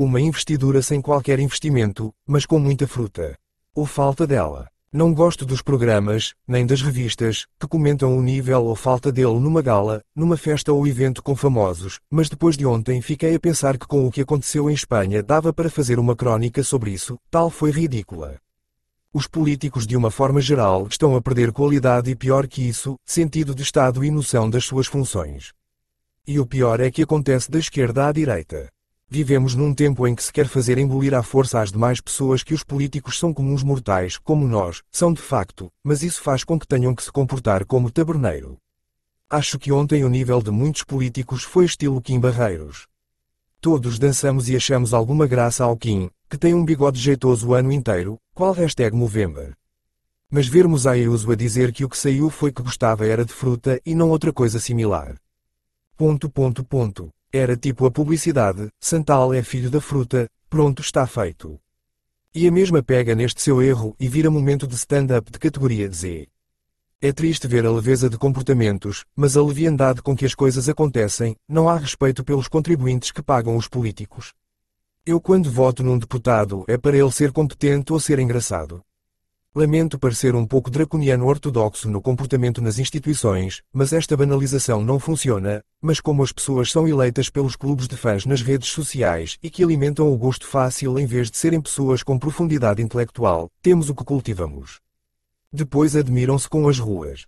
Uma investidura sem qualquer investimento, mas com muita fruta. Ou falta dela. Não gosto dos programas, nem das revistas, que comentam o nível ou falta dele numa gala, numa festa ou evento com famosos, mas depois de ontem fiquei a pensar que com o que aconteceu em Espanha dava para fazer uma crónica sobre isso, tal foi ridícula. Os políticos de uma forma geral estão a perder qualidade e pior que isso, sentido de Estado e noção das suas funções. E o pior é que acontece da esquerda à direita. Vivemos num tempo em que se quer fazer engolir à força às demais pessoas que os políticos são comuns mortais, como nós, são de facto, mas isso faz com que tenham que se comportar como taberneiro. Acho que ontem o nível de muitos políticos foi estilo Kim Barreiros. Todos dançamos e achamos alguma graça ao Kim, que tem um bigode jeitoso o ano inteiro, qual hashtag Movember. Mas vermos a Ayuso a dizer que o que saiu foi que gostava era de fruta e não outra coisa similar. Ponto ponto ponto. Era tipo a publicidade, Santal é filho da fruta, pronto está feito. E a mesma pega neste seu erro e vira momento de stand-up de categoria Z. É triste ver a leveza de comportamentos, mas a leviandade com que as coisas acontecem, não há respeito pelos contribuintes que pagam os políticos. Eu quando voto num deputado é para ele ser competente ou ser engraçado. Lamento parecer um pouco draconiano ortodoxo no comportamento nas instituições, mas esta banalização não funciona, mas como as pessoas são eleitas pelos clubes de fãs nas redes sociais e que alimentam o gosto fácil em vez de serem pessoas com profundidade intelectual, temos o que cultivamos. Depois admiram-se com as ruas.